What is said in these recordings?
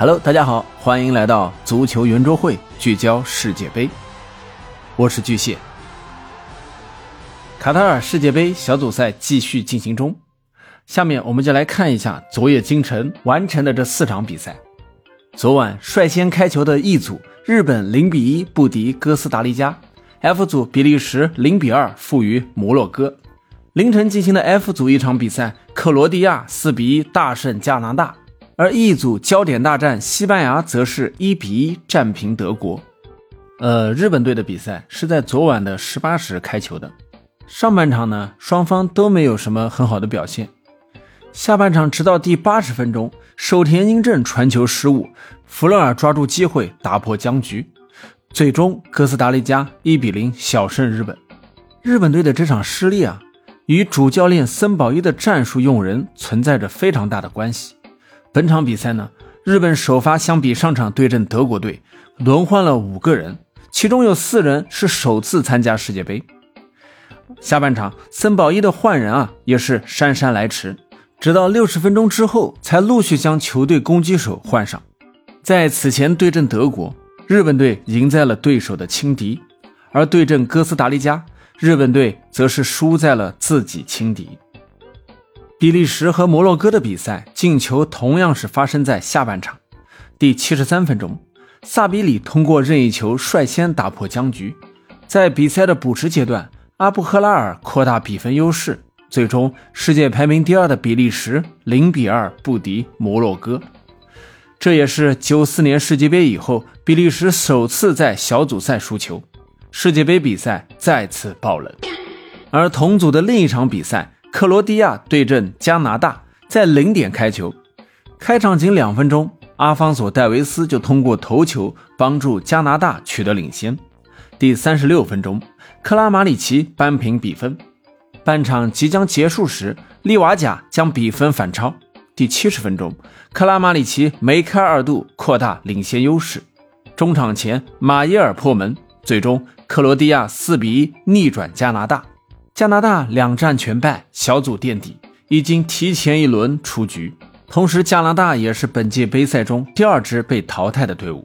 Hello，大家好，欢迎来到足球圆桌会，聚焦世界杯。我是巨蟹。卡塔尔世界杯小组赛继续进行中，下面我们就来看一下昨夜今晨完成的这四场比赛。昨晚率先开球的 E 组，日本零比一不敌哥斯达黎加；F 组，比利时零比二负于摩洛哥。凌晨进行的 F 组一场比赛，克罗地亚四比一大胜加拿大。而 E 组焦点大战，西班牙则是一比一战平德国。呃，日本队的比赛是在昨晚的十八时开球的。上半场呢，双方都没有什么很好的表现。下半场直到第八十分钟，守田英正传球失误，弗勒尔抓住机会打破僵局，最终哥斯达黎加一比零小胜日本。日本队的这场失利啊，与主教练森保一的战术用人存在着非常大的关系。本场比赛呢，日本首发相比上场对阵德国队，轮换了五个人，其中有四人是首次参加世界杯。下半场森保一的换人啊，也是姗姗来迟，直到六十分钟之后才陆续将球队攻击手换上。在此前对阵德国，日本队赢在了对手的轻敌，而对阵哥斯达黎加，日本队则是输在了自己轻敌。比利时和摩洛哥的比赛进球同样是发生在下半场，第七十三分钟，萨比里通过任意球率先打破僵局。在比赛的补时阶段，阿布赫拉尔扩大比分优势，最终世界排名第二的比利时零比二不敌摩洛哥。这也是九四年世界杯以后比利时首次在小组赛输球，世界杯比赛再次爆冷。而同组的另一场比赛。克罗地亚对阵加拿大，在零点开球，开场仅两分钟，阿方索·戴维斯就通过头球帮助加拿大取得领先。第三十六分钟，克拉马里奇扳平比分。半场即将结束时，利瓦贾将比分反超。第七十分钟，克拉马里奇梅开二度，扩大领先优势。中场前，马耶尔破门，最终克罗地亚四比一逆转加拿大。加拿大两战全败，小组垫底，已经提前一轮出局。同时，加拿大也是本届杯赛中第二支被淘汰的队伍。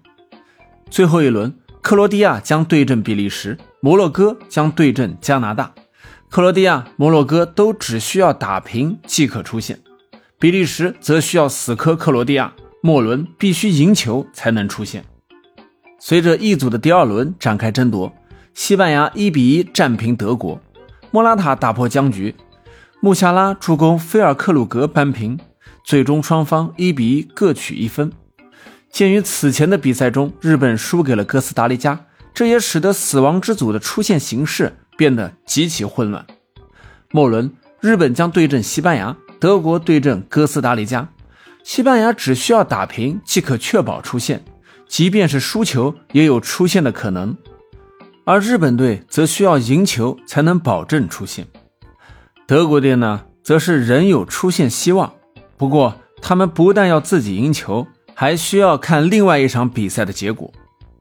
最后一轮，克罗地亚将对阵比利时，摩洛哥将对阵加拿大。克罗地亚、摩洛哥都只需要打平即可出线，比利时则需要死磕克罗地亚，末轮必须赢球才能出线。随着一组的第二轮展开争夺，西班牙一比一战平德国。莫拉塔打破僵局，穆夏拉助攻菲尔克鲁格扳平，最终双方一比一各取一分。鉴于此前的比赛中日本输给了哥斯达黎加，这也使得死亡之组的出现形势变得极其混乱。末轮，日本将对阵西班牙，德国对阵哥斯达黎加。西班牙只需要打平即可确保出线，即便是输球也有出线的可能。而日本队则需要赢球才能保证出线，德国队呢，则是仍有出线希望。不过，他们不但要自己赢球，还需要看另外一场比赛的结果。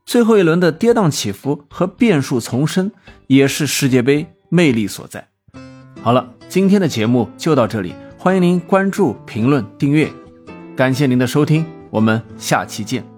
最后一轮的跌宕起伏和变数丛生，也是世界杯魅力所在。好了，今天的节目就到这里，欢迎您关注、评论、订阅，感谢您的收听，我们下期见。